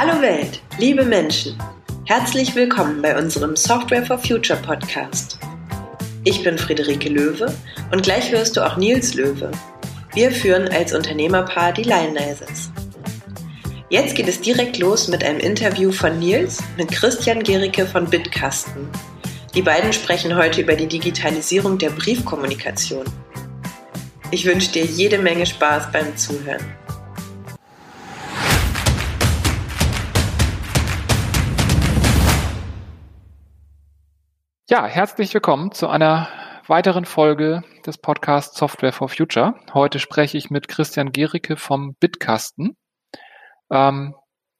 Hallo Welt, liebe Menschen. Herzlich willkommen bei unserem Software for Future Podcast. Ich bin Friederike Löwe und gleich hörst du auch Nils Löwe. Wir führen als Unternehmerpaar die Lionizers. Jetzt geht es direkt los mit einem Interview von Nils mit Christian Gericke von Bitkasten. Die beiden sprechen heute über die Digitalisierung der Briefkommunikation. Ich wünsche dir jede Menge Spaß beim Zuhören. Ja, herzlich willkommen zu einer weiteren Folge des Podcasts Software for Future. Heute spreche ich mit Christian Gericke vom Bitkasten. Ähm,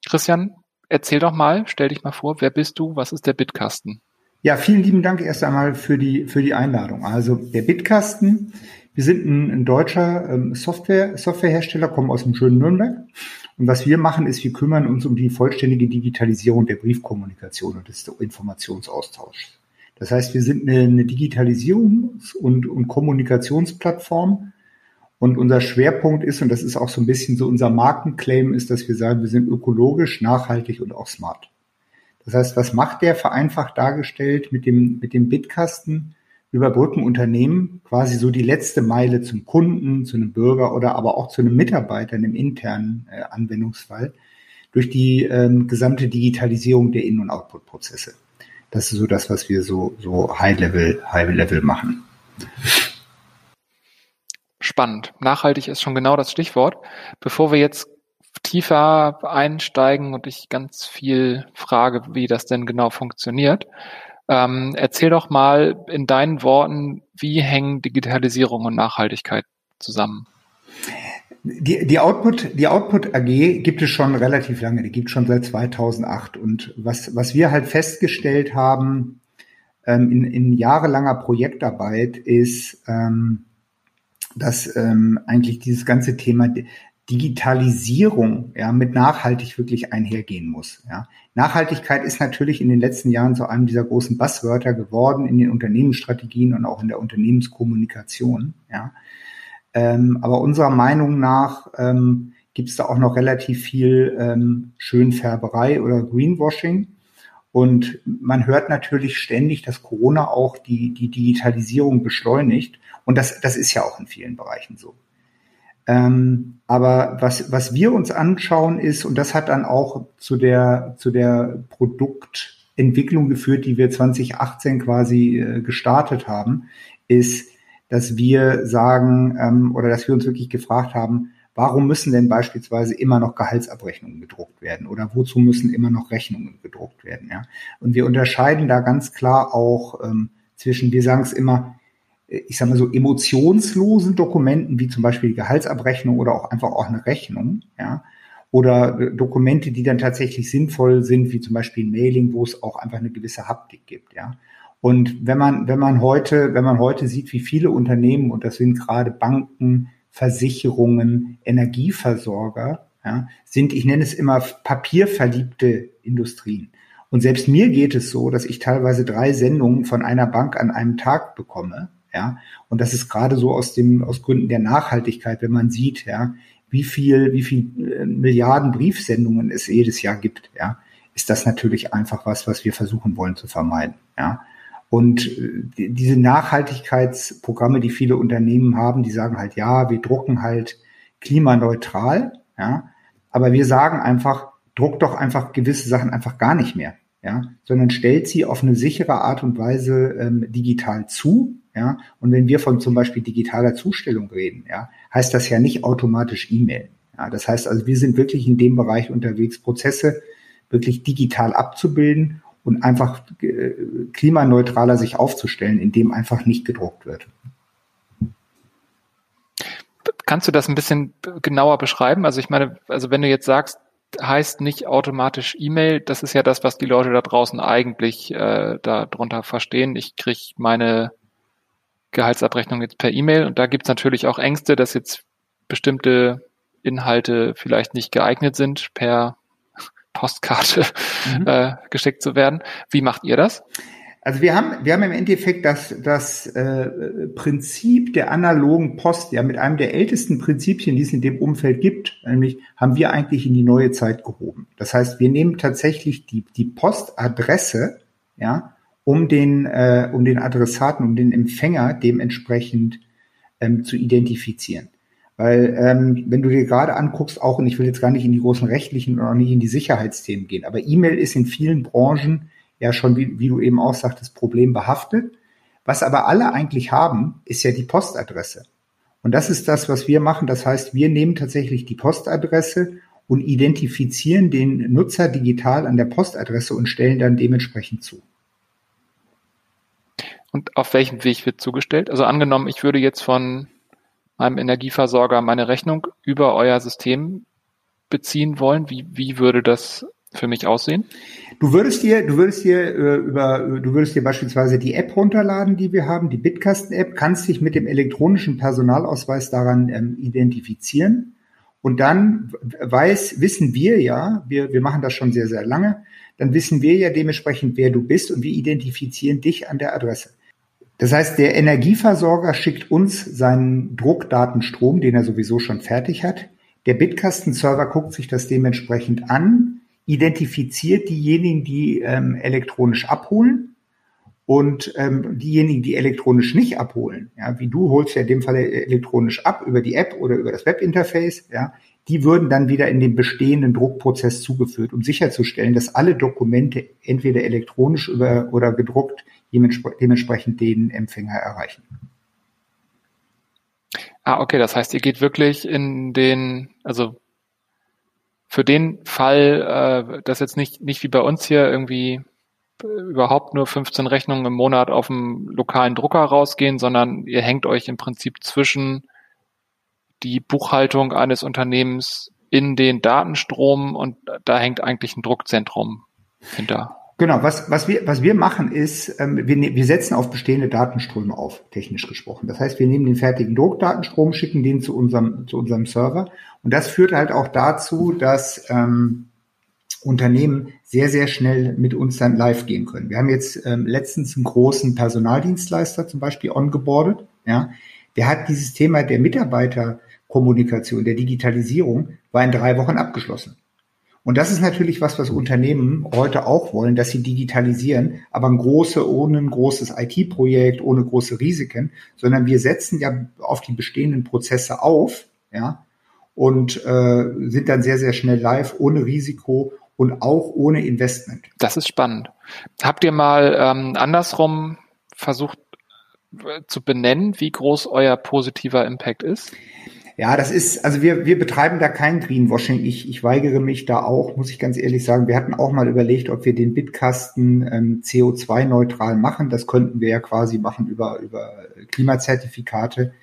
Christian, erzähl doch mal, stell dich mal vor, wer bist du, was ist der Bitkasten? Ja, vielen lieben Dank erst einmal für die, für die Einladung. Also der Bitkasten, wir sind ein, ein deutscher ähm, Software, Softwarehersteller, kommen aus dem schönen Nürnberg. Und was wir machen, ist, wir kümmern uns um die vollständige Digitalisierung der Briefkommunikation und des Informationsaustauschs. Das heißt, wir sind eine, eine Digitalisierungs- und, und Kommunikationsplattform. Und unser Schwerpunkt ist, und das ist auch so ein bisschen so unser Markenclaim, ist, dass wir sagen, wir sind ökologisch, nachhaltig und auch smart. Das heißt, was macht der vereinfacht dargestellt mit dem, mit dem Bitkasten? Überbrücken Unternehmen quasi so die letzte Meile zum Kunden, zu einem Bürger oder aber auch zu einem Mitarbeiter in einem internen äh, Anwendungsfall durch die ähm, gesamte Digitalisierung der In- und Output-Prozesse. Das ist so das, was wir so, so High-Level, High-Level machen. Spannend. Nachhaltig ist schon genau das Stichwort. Bevor wir jetzt tiefer einsteigen und ich ganz viel frage, wie das denn genau funktioniert, ähm, erzähl doch mal in deinen Worten, wie hängen Digitalisierung und Nachhaltigkeit zusammen? Die, die Output, die Output AG gibt es schon relativ lange. Die gibt es schon seit 2008. Und was, was wir halt festgestellt haben ähm, in, in jahrelanger Projektarbeit ist, ähm, dass ähm, eigentlich dieses ganze Thema Digitalisierung ja, mit nachhaltig wirklich einhergehen muss. Ja. Nachhaltigkeit ist natürlich in den letzten Jahren zu einem dieser großen Basswörter geworden in den Unternehmensstrategien und auch in der Unternehmenskommunikation. Ja. Ähm, aber unserer Meinung nach ähm, gibt es da auch noch relativ viel ähm, Schönfärberei oder Greenwashing. Und man hört natürlich ständig, dass Corona auch die, die Digitalisierung beschleunigt. Und das, das ist ja auch in vielen Bereichen so. Ähm, aber was, was wir uns anschauen ist, und das hat dann auch zu der, zu der Produktentwicklung geführt, die wir 2018 quasi äh, gestartet haben, ist, dass wir sagen ähm, oder dass wir uns wirklich gefragt haben, warum müssen denn beispielsweise immer noch Gehaltsabrechnungen gedruckt werden oder wozu müssen immer noch Rechnungen gedruckt werden? Ja? Und wir unterscheiden da ganz klar auch ähm, zwischen, wir sagen es immer, ich sage mal so emotionslosen Dokumenten wie zum Beispiel die Gehaltsabrechnung oder auch einfach auch eine Rechnung, ja, oder äh, Dokumente, die dann tatsächlich sinnvoll sind, wie zum Beispiel ein Mailing, wo es auch einfach eine gewisse Haptik gibt, ja. Und wenn man, wenn man heute, wenn man heute sieht, wie viele Unternehmen, und das sind gerade Banken, Versicherungen, Energieversorger, ja, sind, ich nenne es immer papierverliebte Industrien. Und selbst mir geht es so, dass ich teilweise drei Sendungen von einer Bank an einem Tag bekomme. Ja, und das ist gerade so aus dem, aus Gründen der Nachhaltigkeit, wenn man sieht, ja, wie viel, wie viel äh, Milliarden Briefsendungen es jedes Jahr gibt, ja, ist das natürlich einfach was, was wir versuchen wollen zu vermeiden, ja. Und äh, diese Nachhaltigkeitsprogramme, die viele Unternehmen haben, die sagen halt, ja, wir drucken halt klimaneutral, ja, aber wir sagen einfach, druckt doch einfach gewisse Sachen einfach gar nicht mehr, ja, sondern stellt sie auf eine sichere Art und Weise ähm, digital zu, ja. Und wenn wir von zum Beispiel digitaler Zustellung reden, ja, heißt das ja nicht automatisch E-Mail. Ja, das heißt also, wir sind wirklich in dem Bereich unterwegs, Prozesse wirklich digital abzubilden und einfach äh, klimaneutraler sich aufzustellen, indem einfach nicht gedruckt wird. Kannst du das ein bisschen genauer beschreiben? Also ich meine, also wenn du jetzt sagst, heißt nicht automatisch E-Mail, das ist ja das, was die Leute da draußen eigentlich äh, darunter verstehen. Ich kriege meine Gehaltsabrechnung jetzt per E-Mail und da gibt es natürlich auch Ängste, dass jetzt bestimmte Inhalte vielleicht nicht geeignet sind, per Postkarte mhm. äh, geschickt zu werden. Wie macht ihr das? Also wir haben, wir haben im Endeffekt das, das äh, Prinzip der analogen Post, ja, mit einem der ältesten Prinzipien, die es in dem Umfeld gibt, nämlich haben wir eigentlich in die neue Zeit gehoben. Das heißt, wir nehmen tatsächlich die, die Postadresse, ja, um den, äh, um den Adressaten, um den Empfänger dementsprechend ähm, zu identifizieren. Weil ähm, wenn du dir gerade anguckst, auch, und ich will jetzt gar nicht in die großen rechtlichen oder auch nicht in die Sicherheitsthemen gehen, aber E-Mail ist in vielen Branchen ja schon, wie, wie du eben auch sagtest, problembehaftet. Was aber alle eigentlich haben, ist ja die Postadresse. Und das ist das, was wir machen. Das heißt, wir nehmen tatsächlich die Postadresse und identifizieren den Nutzer digital an der Postadresse und stellen dann dementsprechend zu. Und auf welchem Weg wird zugestellt? Also angenommen, ich würde jetzt von meinem Energieversorger meine Rechnung über euer System beziehen wollen. Wie, wie würde das für mich aussehen? Du würdest dir, du würdest dir äh, über, du würdest dir beispielsweise die App runterladen, die wir haben, die Bitkasten-App, kannst dich mit dem elektronischen Personalausweis daran ähm, identifizieren. Und dann weiß, wissen wir ja, wir, wir machen das schon sehr, sehr lange, dann wissen wir ja dementsprechend, wer du bist und wir identifizieren dich an der Adresse. Das heißt, der Energieversorger schickt uns seinen Druckdatenstrom, den er sowieso schon fertig hat. Der Bitkasten-Server guckt sich das dementsprechend an, identifiziert diejenigen, die ähm, elektronisch abholen und ähm, diejenigen, die elektronisch nicht abholen. Ja, wie du holst ja in dem Fall elektronisch ab über die App oder über das Webinterface. Ja, die würden dann wieder in den bestehenden Druckprozess zugeführt, um sicherzustellen, dass alle Dokumente entweder elektronisch über, oder gedruckt dementsprechend den Empfänger erreichen. Ah, okay, das heißt, ihr geht wirklich in den, also für den Fall, äh, dass jetzt nicht, nicht wie bei uns hier irgendwie überhaupt nur 15 Rechnungen im Monat auf dem lokalen Drucker rausgehen, sondern ihr hängt euch im Prinzip zwischen die Buchhaltung eines Unternehmens in den Datenstrom und da hängt eigentlich ein Druckzentrum hinter. Genau, was, was, wir, was wir machen ist, ähm, wir, ne-, wir setzen auf bestehende Datenströme auf, technisch gesprochen. Das heißt, wir nehmen den fertigen Druckdatenstrom, schicken den zu unserem, zu unserem Server. Und das führt halt auch dazu, dass ähm, Unternehmen sehr, sehr schnell mit uns dann live gehen können. Wir haben jetzt ähm, letztens einen großen Personaldienstleister zum Beispiel ongeboardet. Ja, der hat dieses Thema der Mitarbeiterkommunikation, der Digitalisierung, war in drei Wochen abgeschlossen. Und das ist natürlich was, was Unternehmen heute auch wollen, dass sie digitalisieren, aber ein große, ohne ein großes IT-Projekt, ohne große Risiken, sondern wir setzen ja auf die bestehenden Prozesse auf, ja, und äh, sind dann sehr, sehr schnell live, ohne Risiko und auch ohne Investment. Das ist spannend. Habt ihr mal ähm, andersrum versucht äh, zu benennen, wie groß euer positiver Impact ist? Ja, das ist, also wir, wir betreiben da kein Greenwashing. Ich, ich weigere mich da auch, muss ich ganz ehrlich sagen. Wir hatten auch mal überlegt, ob wir den Bitkasten ähm, CO2-neutral machen. Das könnten wir ja quasi machen über, über Klimazertifikate.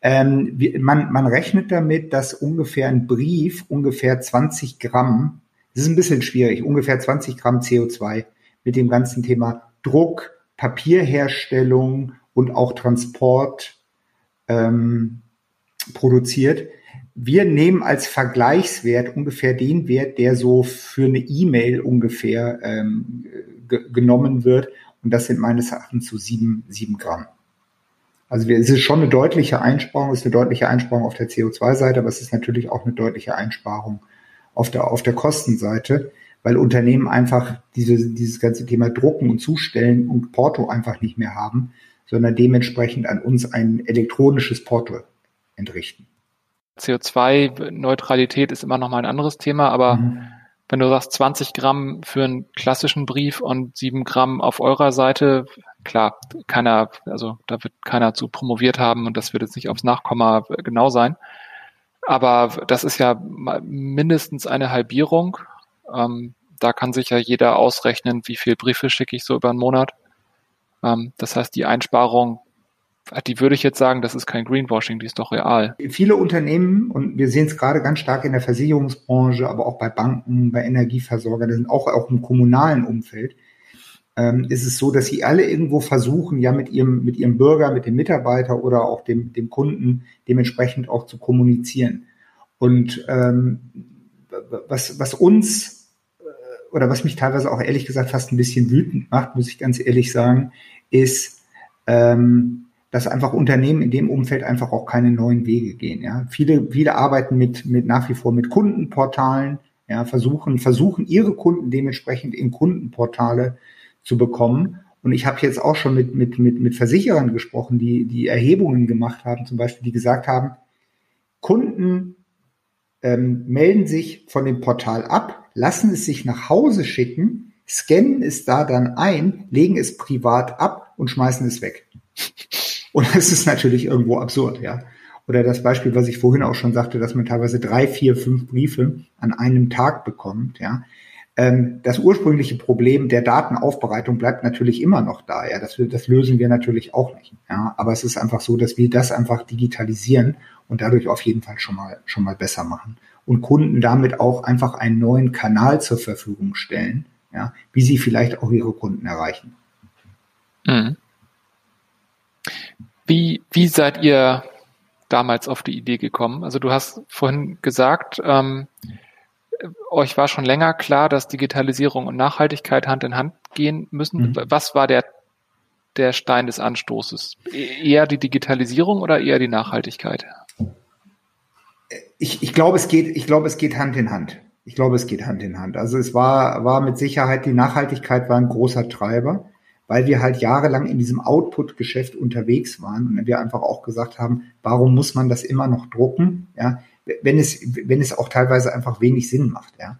Ähm, wir, man, man rechnet damit, dass ungefähr ein Brief ungefähr 20 Gramm, das ist ein bisschen schwierig, ungefähr 20 Gramm CO2 mit dem ganzen Thema Druck, Papierherstellung und auch Transport ähm, produziert. Wir nehmen als Vergleichswert ungefähr den Wert, der so für eine E-Mail ungefähr ähm, genommen wird. Und das sind meines Erachtens so sieben, sieben Gramm. Also wir, es ist schon eine deutliche Einsparung, es ist eine deutliche Einsparung auf der CO2-Seite, aber es ist natürlich auch eine deutliche Einsparung auf der, auf der Kostenseite, weil Unternehmen einfach diese, dieses ganze Thema Drucken und Zustellen und Porto einfach nicht mehr haben, sondern dementsprechend an uns ein elektronisches Porto entrichten. CO2-Neutralität ist immer noch mal ein anderes Thema, aber mhm. wenn du sagst 20 Gramm für einen klassischen Brief und 7 Gramm auf eurer Seite, klar, keiner, also da wird keiner zu promoviert haben und das wird jetzt nicht aufs Nachkomma genau sein. Aber das ist ja mindestens eine Halbierung. Ähm, da kann sich ja jeder ausrechnen, wie viel Briefe schicke ich so über einen Monat. Ähm, das heißt, die Einsparung die würde ich jetzt sagen, das ist kein Greenwashing, die ist doch real. Viele Unternehmen, und wir sehen es gerade ganz stark in der Versicherungsbranche, aber auch bei Banken, bei Energieversorgern, sind auch, auch im kommunalen Umfeld, ähm, ist es so, dass sie alle irgendwo versuchen, ja mit ihrem, mit ihrem Bürger, mit dem Mitarbeiter oder auch dem, dem Kunden dementsprechend auch zu kommunizieren. Und ähm, was, was uns oder was mich teilweise auch ehrlich gesagt fast ein bisschen wütend macht, muss ich ganz ehrlich sagen, ist, ähm, dass einfach Unternehmen in dem Umfeld einfach auch keine neuen Wege gehen. Ja, viele, viele arbeiten mit, mit nach wie vor mit Kundenportalen, ja, versuchen, versuchen ihre Kunden dementsprechend in Kundenportale zu bekommen. Und ich habe jetzt auch schon mit, mit, mit, mit Versicherern gesprochen, die, die Erhebungen gemacht haben, zum Beispiel, die gesagt haben, Kunden ähm, melden sich von dem Portal ab, lassen es sich nach Hause schicken, scannen es da dann ein, legen es privat ab und schmeißen es weg. Und das ist natürlich irgendwo absurd, ja. Oder das Beispiel, was ich vorhin auch schon sagte, dass man teilweise drei, vier, fünf Briefe an einem Tag bekommt, ja. Ähm, das ursprüngliche Problem der Datenaufbereitung bleibt natürlich immer noch da, ja. Das, das lösen wir natürlich auch nicht, ja. Aber es ist einfach so, dass wir das einfach digitalisieren und dadurch auf jeden Fall schon mal, schon mal besser machen. Und Kunden damit auch einfach einen neuen Kanal zur Verfügung stellen, ja, wie sie vielleicht auch ihre Kunden erreichen. Mhm. Wie, wie seid ihr damals auf die Idee gekommen? Also du hast vorhin gesagt, ähm, euch war schon länger klar, dass Digitalisierung und Nachhaltigkeit Hand in Hand gehen müssen. Mhm. Was war der, der Stein des Anstoßes? E-, eher die Digitalisierung oder eher die Nachhaltigkeit? Ich, ich glaube, es geht, ich glaube, es geht Hand in Hand. Ich glaube, es geht Hand in Hand. Also es war, war mit Sicherheit, die Nachhaltigkeit war ein großer Treiber weil wir halt jahrelang in diesem Output-Geschäft unterwegs waren und wir einfach auch gesagt haben, warum muss man das immer noch drucken, ja, wenn es, wenn es auch teilweise einfach wenig Sinn macht, ja.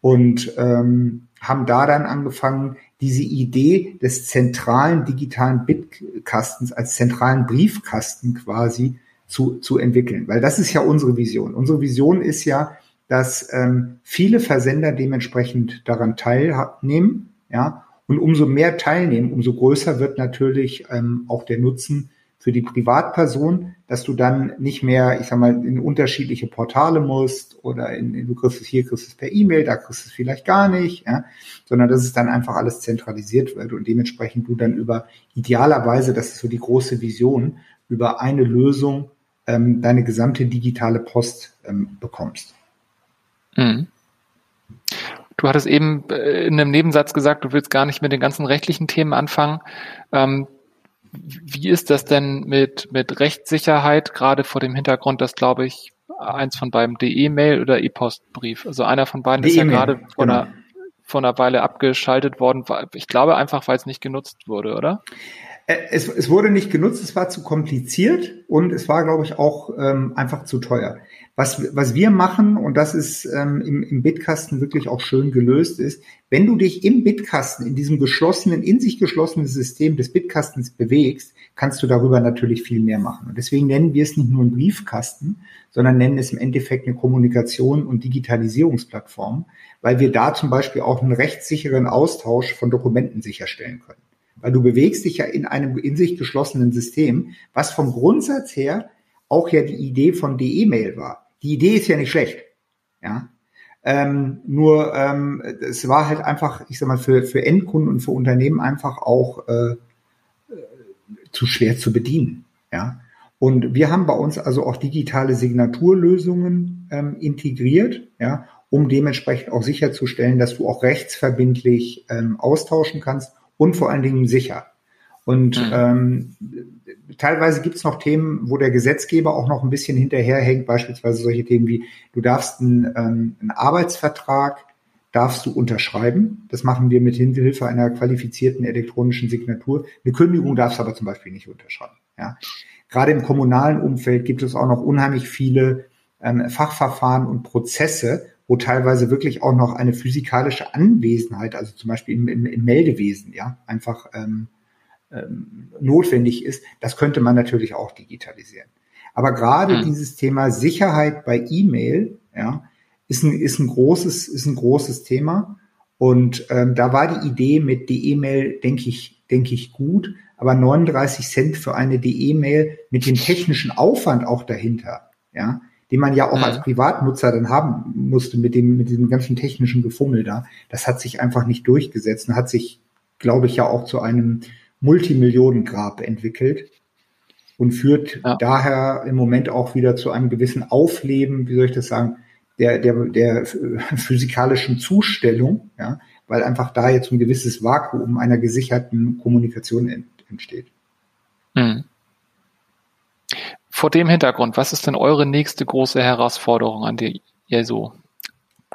Und ähm, haben da dann angefangen, diese Idee des zentralen digitalen Bitkastens als zentralen Briefkasten quasi zu, zu entwickeln. Weil das ist ja unsere Vision. Unsere Vision ist ja, dass ähm, viele Versender dementsprechend daran teilnehmen, ja, und umso mehr teilnehmen, umso größer wird natürlich ähm, auch der Nutzen für die Privatperson, dass du dann nicht mehr, ich sag mal, in unterschiedliche Portale musst oder in, du kriegst es hier, kriegst es per E-Mail, da kriegst es vielleicht gar nicht, ja, sondern dass es dann einfach alles zentralisiert wird und dementsprechend du dann über idealerweise, das ist so die große Vision, über eine Lösung ähm, deine gesamte digitale Post ähm, bekommst. Mhm. Du hattest eben äh, in einem Nebensatz gesagt, du willst gar nicht mit den ganzen rechtlichen Themen anfangen. Ähm, wie ist das denn mit, mit Rechtssicherheit, gerade vor dem Hintergrund, dass, glaube ich, eins von beiden DE-Mail oder E-Postbrief, also einer von beiden ist ja gerade vor, genau. einer, vor einer Weile abgeschaltet worden. Ich glaube einfach, weil es nicht genutzt wurde, oder? Äh, es, es wurde nicht genutzt, es war zu kompliziert und es war, glaube ich, auch ähm, einfach zu teuer. Was, was wir machen, und das ist ähm, im, im Bitkasten wirklich auch schön gelöst, ist, wenn du dich im Bitkasten, in diesem geschlossenen, in sich geschlossenen System des Bitkastens bewegst, kannst du darüber natürlich viel mehr machen. Und deswegen nennen wir es nicht nur einen Briefkasten, sondern nennen es im Endeffekt eine Kommunikation und Digitalisierungsplattform, weil wir da zum Beispiel auch einen rechtssicheren Austausch von Dokumenten sicherstellen können. Weil du bewegst dich ja in einem in sich geschlossenen System, was vom Grundsatz her auch ja die Idee von DE-Mail war die Idee ist ja nicht schlecht. Ja. Ähm, nur ähm, es war halt einfach, ich sag mal, für, für Endkunden und für Unternehmen einfach auch äh, äh, zu schwer zu bedienen. Ja. Und wir haben bei uns also auch digitale Signaturlösungen ähm, integriert, ja, um dementsprechend auch sicherzustellen, dass du auch rechtsverbindlich ähm, austauschen kannst und vor allen Dingen sicher. Und mhm. ähm, teilweise gibt es noch Themen, wo der Gesetzgeber auch noch ein bisschen hinterherhängt, beispielsweise solche Themen wie, du darfst einen, ähm, einen Arbeitsvertrag, darfst du unterschreiben. Das machen wir mit Hilfe einer qualifizierten elektronischen Signatur. Eine Kündigung darfst du aber zum Beispiel nicht unterschreiben. Ja. Gerade im kommunalen Umfeld gibt es auch noch unheimlich viele ähm, Fachverfahren und Prozesse, wo teilweise wirklich auch noch eine physikalische Anwesenheit, also zum Beispiel im, im, im Meldewesen, ja, einfach ähm, ähm, notwendig ist, das könnte man natürlich auch digitalisieren. Aber gerade mhm. dieses Thema Sicherheit bei E-Mail, ja, ist ein, ist ein großes, ist ein großes Thema. Und ähm, da war die Idee mit DE-Mail, denke ich, denke ich gut. Aber 39 Cent für eine DE-Mail mit dem technischen Aufwand auch dahinter, ja, den man ja auch mhm. als Privatnutzer dann haben musste mit dem, mit diesem ganzen technischen Gefummel da, das hat sich einfach nicht durchgesetzt und hat sich, glaube ich, ja auch zu einem Multimillionengrab entwickelt und führt ja. daher im Moment auch wieder zu einem gewissen Aufleben, wie soll ich das sagen, der, der, der physikalischen Zustellung, ja, weil einfach da jetzt ein gewisses Vakuum einer gesicherten Kommunikation entsteht. Mhm. Vor dem Hintergrund, was ist denn eure nächste große Herausforderung, an der ihr so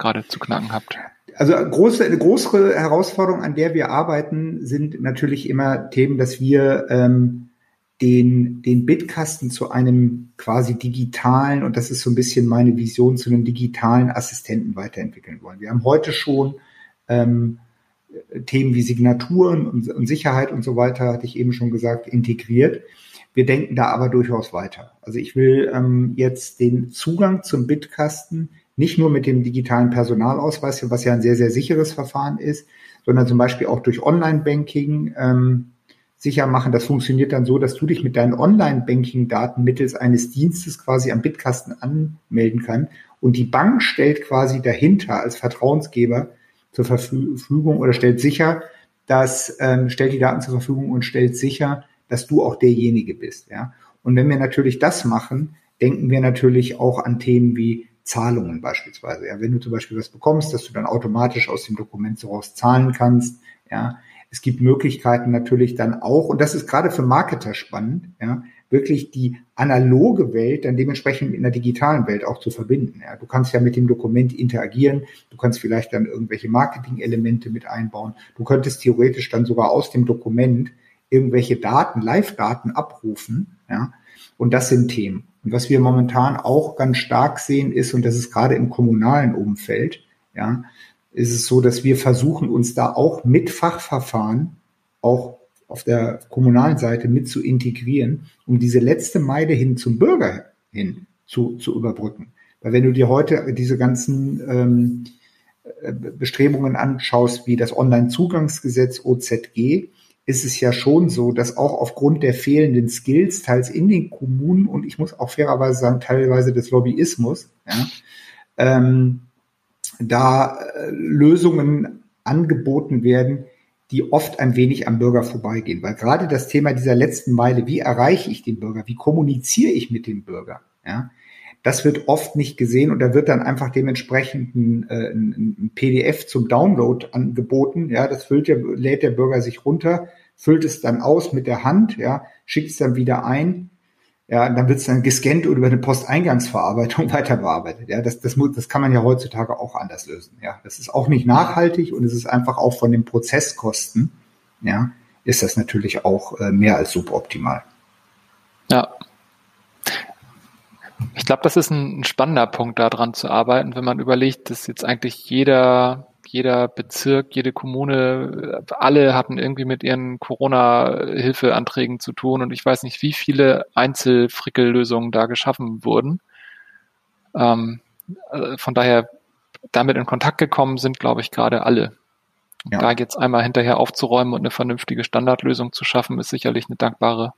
gerade zu knacken habt? Also große, eine größere Herausforderung, an der wir arbeiten, sind natürlich immer Themen, dass wir ähm, den, den Bitkasten zu einem quasi digitalen, und das ist so ein bisschen meine Vision, zu einem digitalen Assistenten weiterentwickeln wollen. Wir haben heute schon ähm, Themen wie Signaturen und, und Sicherheit und so weiter, hatte ich eben schon gesagt, integriert. Wir denken da aber durchaus weiter. Also ich will ähm, jetzt den Zugang zum Bitkasten nicht nur mit dem digitalen Personalausweis, was ja ein sehr, sehr sicheres Verfahren ist, sondern zum Beispiel auch durch Online-Banking ähm, sicher machen. Das funktioniert dann so, dass du dich mit deinen Online-Banking-Daten mittels eines Dienstes quasi am Bitkasten anmelden kannst und die Bank stellt quasi dahinter als Vertrauensgeber zur Verfügung oder stellt sicher, dass ähm, stellt die Daten zur Verfügung und stellt sicher, dass du auch derjenige bist. Ja? Und wenn wir natürlich das machen, denken wir natürlich auch an Themen wie Zahlungen beispielsweise. Ja? Wenn du zum Beispiel was bekommst, dass du dann automatisch aus dem Dokument so raus zahlen kannst. Ja? Es gibt Möglichkeiten natürlich dann auch, und das ist gerade für Marketer spannend, ja, wirklich die analoge Welt dann dementsprechend in der digitalen Welt auch zu verbinden. Ja. Du kannst ja mit dem Dokument interagieren, du kannst vielleicht dann irgendwelche Marketing-Elemente mit einbauen. Du könntest theoretisch dann sogar aus dem Dokument irgendwelche Daten, Live-Daten abrufen. Ja? Und das sind Themen. Und was wir momentan auch ganz stark sehen ist, und das ist gerade im kommunalen Umfeld, ja, ist es so, dass wir versuchen, uns da auch mit Fachverfahren auch auf der kommunalen Seite mit zu integrieren, um diese letzte Meile hin zum Bürger hin zu, zu überbrücken. Weil wenn du dir heute diese ganzen ähm, äh, Bestrebungen anschaust, wie das Onlinezugangsgesetz OZG, ist es ja schon so, dass auch aufgrund der fehlenden Skills, teils in den Kommunen und ich muss auch fairerweise sagen, teilweise des Lobbyismus, ja, ähm, da äh, Lösungen angeboten werden, die oft ein wenig am Bürger vorbeigehen. Weil gerade das Thema dieser letzten Meile, wie erreiche ich den Bürger, wie kommuniziere ich mit dem Bürger, ja, das wird oft nicht gesehen und da wird dann einfach dementsprechend ein, äh, ein PDF zum Download angeboten. Ja, das füllt der, lädt der Bürger sich runter, füllt es dann aus mit der Hand, ja, schickt es dann wieder ein. Ja, dann wird es dann gescannt oder über eine Posteingangsverarbeitung weiter bearbeitet. Ja, das, das, das kann man ja heutzutage auch anders lösen. Ja, das ist auch nicht nachhaltig und es ist einfach auch von den Prozesskosten, ja, ist das natürlich auch äh, mehr als suboptimal. Ja, ich glaube, das ist ein, ein spannender Punkt, daran zu arbeiten, wenn man überlegt, dass jetzt eigentlich jeder, jeder Bezirk, jede Kommune, alle hatten irgendwie mit ihren Corona-Hilfeanträgen zu tun und ich weiß nicht, wie viele Einzelfrickellösungen da geschaffen wurden. Ähm, äh, von daher damit in Kontakt gekommen sind, glaube ich, gerade alle. Ja. Da jetzt einmal hinterher aufzuräumen und eine vernünftige Standardlösung zu schaffen, ist sicherlich eine dankbare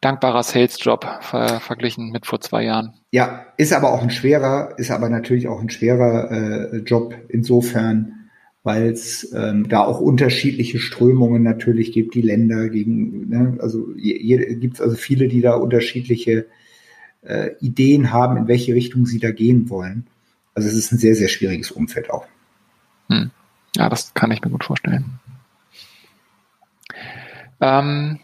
dankbarer Sales-Job ver verglichen mit vor zwei Jahren. Ja, ist aber auch ein schwerer, ist aber natürlich auch ein schwerer äh, Job insofern, weil es ähm, da auch unterschiedliche Strömungen natürlich gibt, die Länder gegen, ne, also gibt es also viele, die da unterschiedliche äh, Ideen haben, in welche Richtung sie da gehen wollen. Also es ist ein sehr, sehr schwieriges Umfeld auch. Hm. Ja, das kann ich mir gut vorstellen. Ähm,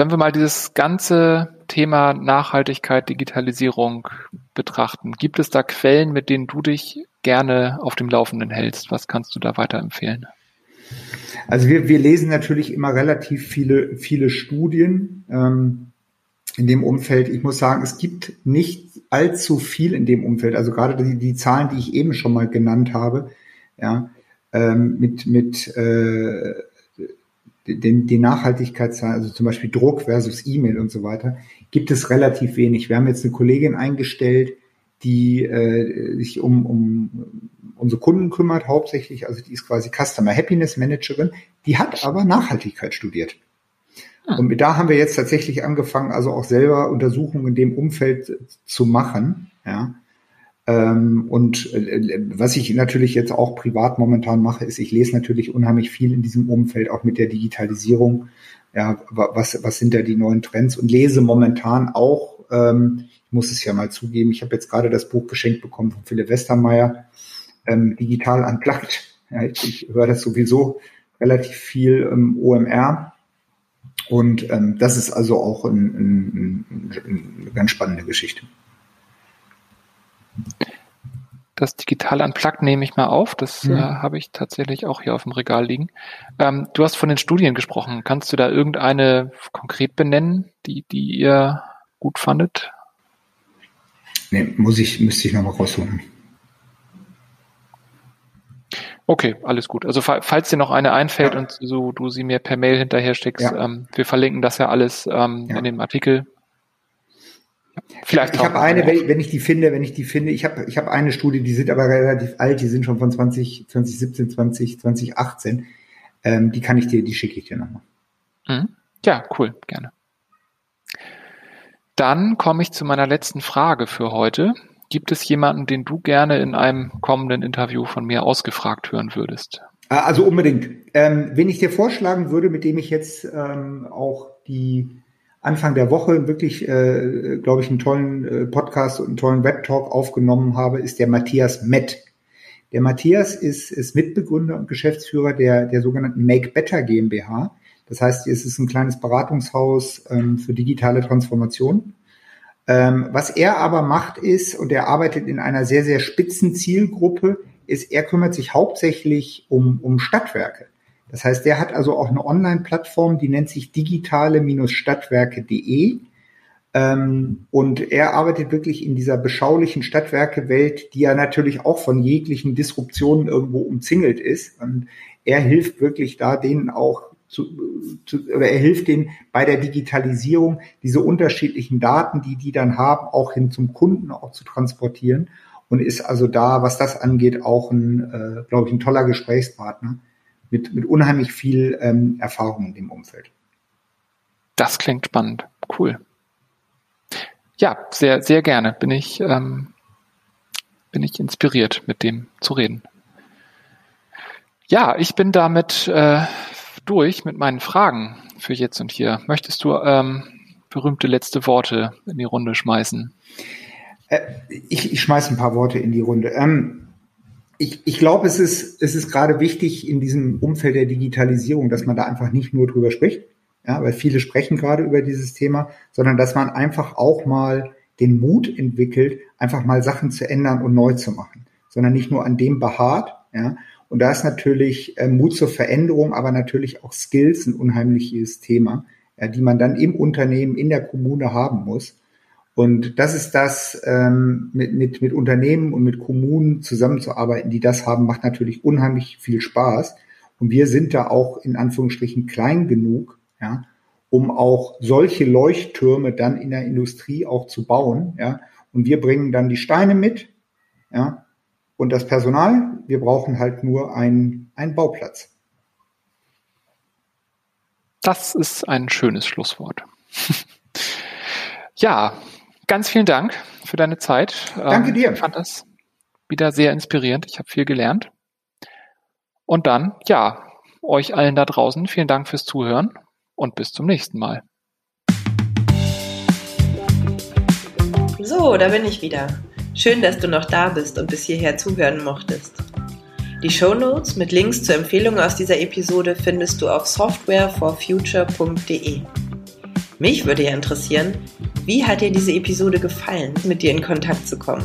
wenn wir mal dieses ganze Thema Nachhaltigkeit, Digitalisierung betrachten, gibt es da Quellen, mit denen du dich gerne auf dem Laufenden hältst? Was kannst du da weiterempfehlen? Also wir, wir lesen natürlich immer relativ viele, viele Studien ähm, in dem Umfeld. Ich muss sagen, es gibt nicht allzu viel in dem Umfeld. Also gerade die, die Zahlen, die ich eben schon mal genannt habe, ja, ähm, mit, mit äh, den, die Nachhaltigkeitszahlen, also zum Beispiel Druck versus E-Mail und so weiter, gibt es relativ wenig. Wir haben jetzt eine Kollegin eingestellt, die äh, sich um, um unsere Kunden kümmert, hauptsächlich, also die ist quasi Customer Happiness Managerin, die hat aber Nachhaltigkeit studiert. Ah. Und da haben wir jetzt tatsächlich angefangen, also auch selber Untersuchungen in dem Umfeld zu machen. Ja. Ähm, und äh, was ich natürlich jetzt auch privat momentan mache, ist, ich lese natürlich unheimlich viel in diesem Umfeld, auch mit der Digitalisierung. Ja, was, was sind da die neuen Trends? Und lese momentan auch, ähm, Ich muss es ja mal zugeben. Ich habe jetzt gerade das Buch geschenkt bekommen von Philipp Westermeier, ähm, Digital Unplugged. Ja, ich, ich höre das sowieso relativ viel im OMR. Und ähm, das ist also auch ein, ein, ein, eine ganz spannende Geschichte. Das Digital Unplugged nehme ich mal auf. Das mhm. äh, habe ich tatsächlich auch hier auf dem Regal liegen. Ähm, du hast von den Studien gesprochen. Kannst du da irgendeine konkret benennen, die, die ihr gut fandet? Nee, muss ich, müsste ich nochmal raussuchen. Okay, alles gut. Also falls dir noch eine einfällt ja. und so du sie mir per Mail hinterher schickst, ja. ähm, wir verlinken das ja alles ähm, ja. in dem Artikel. Vielleicht ich habe eine, wenn, wenn, ich die finde, wenn ich die finde, ich habe ich habe eine Studie, die sind aber relativ alt, die sind schon von 20, 2017, 20, 2018. Ähm, die kann ich dir, die schicke ich dir nochmal. Mhm. Ja, cool, gerne. Dann komme ich zu meiner letzten Frage für heute. Gibt es jemanden, den du gerne in einem kommenden Interview von mir ausgefragt hören würdest? Ah, also unbedingt. Ähm, wen ich dir vorschlagen würde, mit dem ich jetzt ähm, auch die Anfang der Woche wirklich, äh, glaube ich, einen tollen äh, Podcast und einen tollen Web-Talk aufgenommen habe, ist der Matthias Mett. Der Matthias ist, ist Mitbegründer und Geschäftsführer der, der sogenannten Make Better GmbH. Das heißt, es ist ein kleines Beratungshaus ähm, für digitale Transformation. Ähm, was er aber macht ist, und er arbeitet in einer sehr, sehr spitzen Zielgruppe, ist, er kümmert sich hauptsächlich um, um Stadtwerke. Das heißt, der hat also auch eine Online-Plattform, die nennt sich digitale-stadtwerke.de. Ähm, und er arbeitet wirklich in dieser beschaulichen Stadtwerke-Welt, die ja natürlich auch von jeglichen Disruptionen irgendwo umzingelt ist. Und er hilft wirklich da, denen auch zu, zu, oder er hilft denen bei der Digitalisierung, diese unterschiedlichen Daten, die die dann haben, auch hin zum Kunden auch zu transportieren und ist also da, was das angeht, auch ein, äh, glaube ich, ein toller Gesprächspartner mit, mit unheimlich viel ähm, Erfahrung in dem Umfeld. Das klingt spannend. Cool. Ja, sehr, sehr gerne. Bin ich, ähm, bin ich inspiriert, mit dem zu reden. Ja, ich bin damit äh, durch mit meinen Fragen für jetzt und hier. Möchtest du ähm, berühmte letzte Worte in die Runde schmeißen? Äh, ich, ich schmeiße ein paar Worte in die Runde. Ähm, ich, ich glaube, es ist, es ist gerade wichtig in diesem Umfeld der Digitalisierung, dass man da einfach nicht nur drüber spricht, ja, weil viele sprechen gerade über dieses Thema, sondern dass man einfach auch mal den Mut entwickelt, einfach mal Sachen zu ändern und neu zu machen, sondern nicht nur an dem beharrt, ja. Und da ist natürlich äh, Mut zur Veränderung, aber natürlich auch Skills ein unheimliches Thema, ja, die man dann im Unternehmen, in der Kommune haben muss. Und das ist das, ähm, mit, mit, mit Unternehmen und mit Kommunen zusammenzuarbeiten, die das haben, macht natürlich unheimlich viel Spaß. Und wir sind da auch in Anführungsstrichen klein genug, ja, um auch solche Leuchttürme dann in der Industrie auch zu bauen, ja. Und wir bringen dann die Steine mit, ja, und das Personal. Wir brauchen halt nur einen, einen Bauplatz. Das ist ein schönes Schlusswort. ja, ganz vielen Dank für deine Zeit. Danke dir. Ich fand das wieder sehr inspirierend. Ich habe viel gelernt. Und dann, ja, euch allen da draußen, vielen Dank fürs Zuhören und bis zum nächsten Mal. So, da bin ich wieder. Schön, dass du noch da bist und bis hierher zuhören mochtest. Die Show Notes mit Links zur Empfehlung aus dieser Episode findest du auf softwareforfuture.de. Mich würde ja interessieren, wie hat dir diese Episode gefallen, mit dir in Kontakt zu kommen?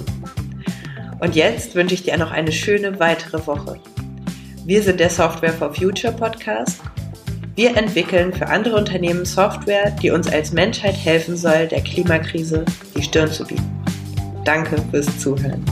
Und jetzt wünsche ich dir noch eine schöne weitere Woche. Wir sind der Software for Future Podcast. Wir entwickeln für andere Unternehmen Software, die uns als Menschheit helfen soll, der Klimakrise die Stirn zu bieten. Danke fürs Zuhören.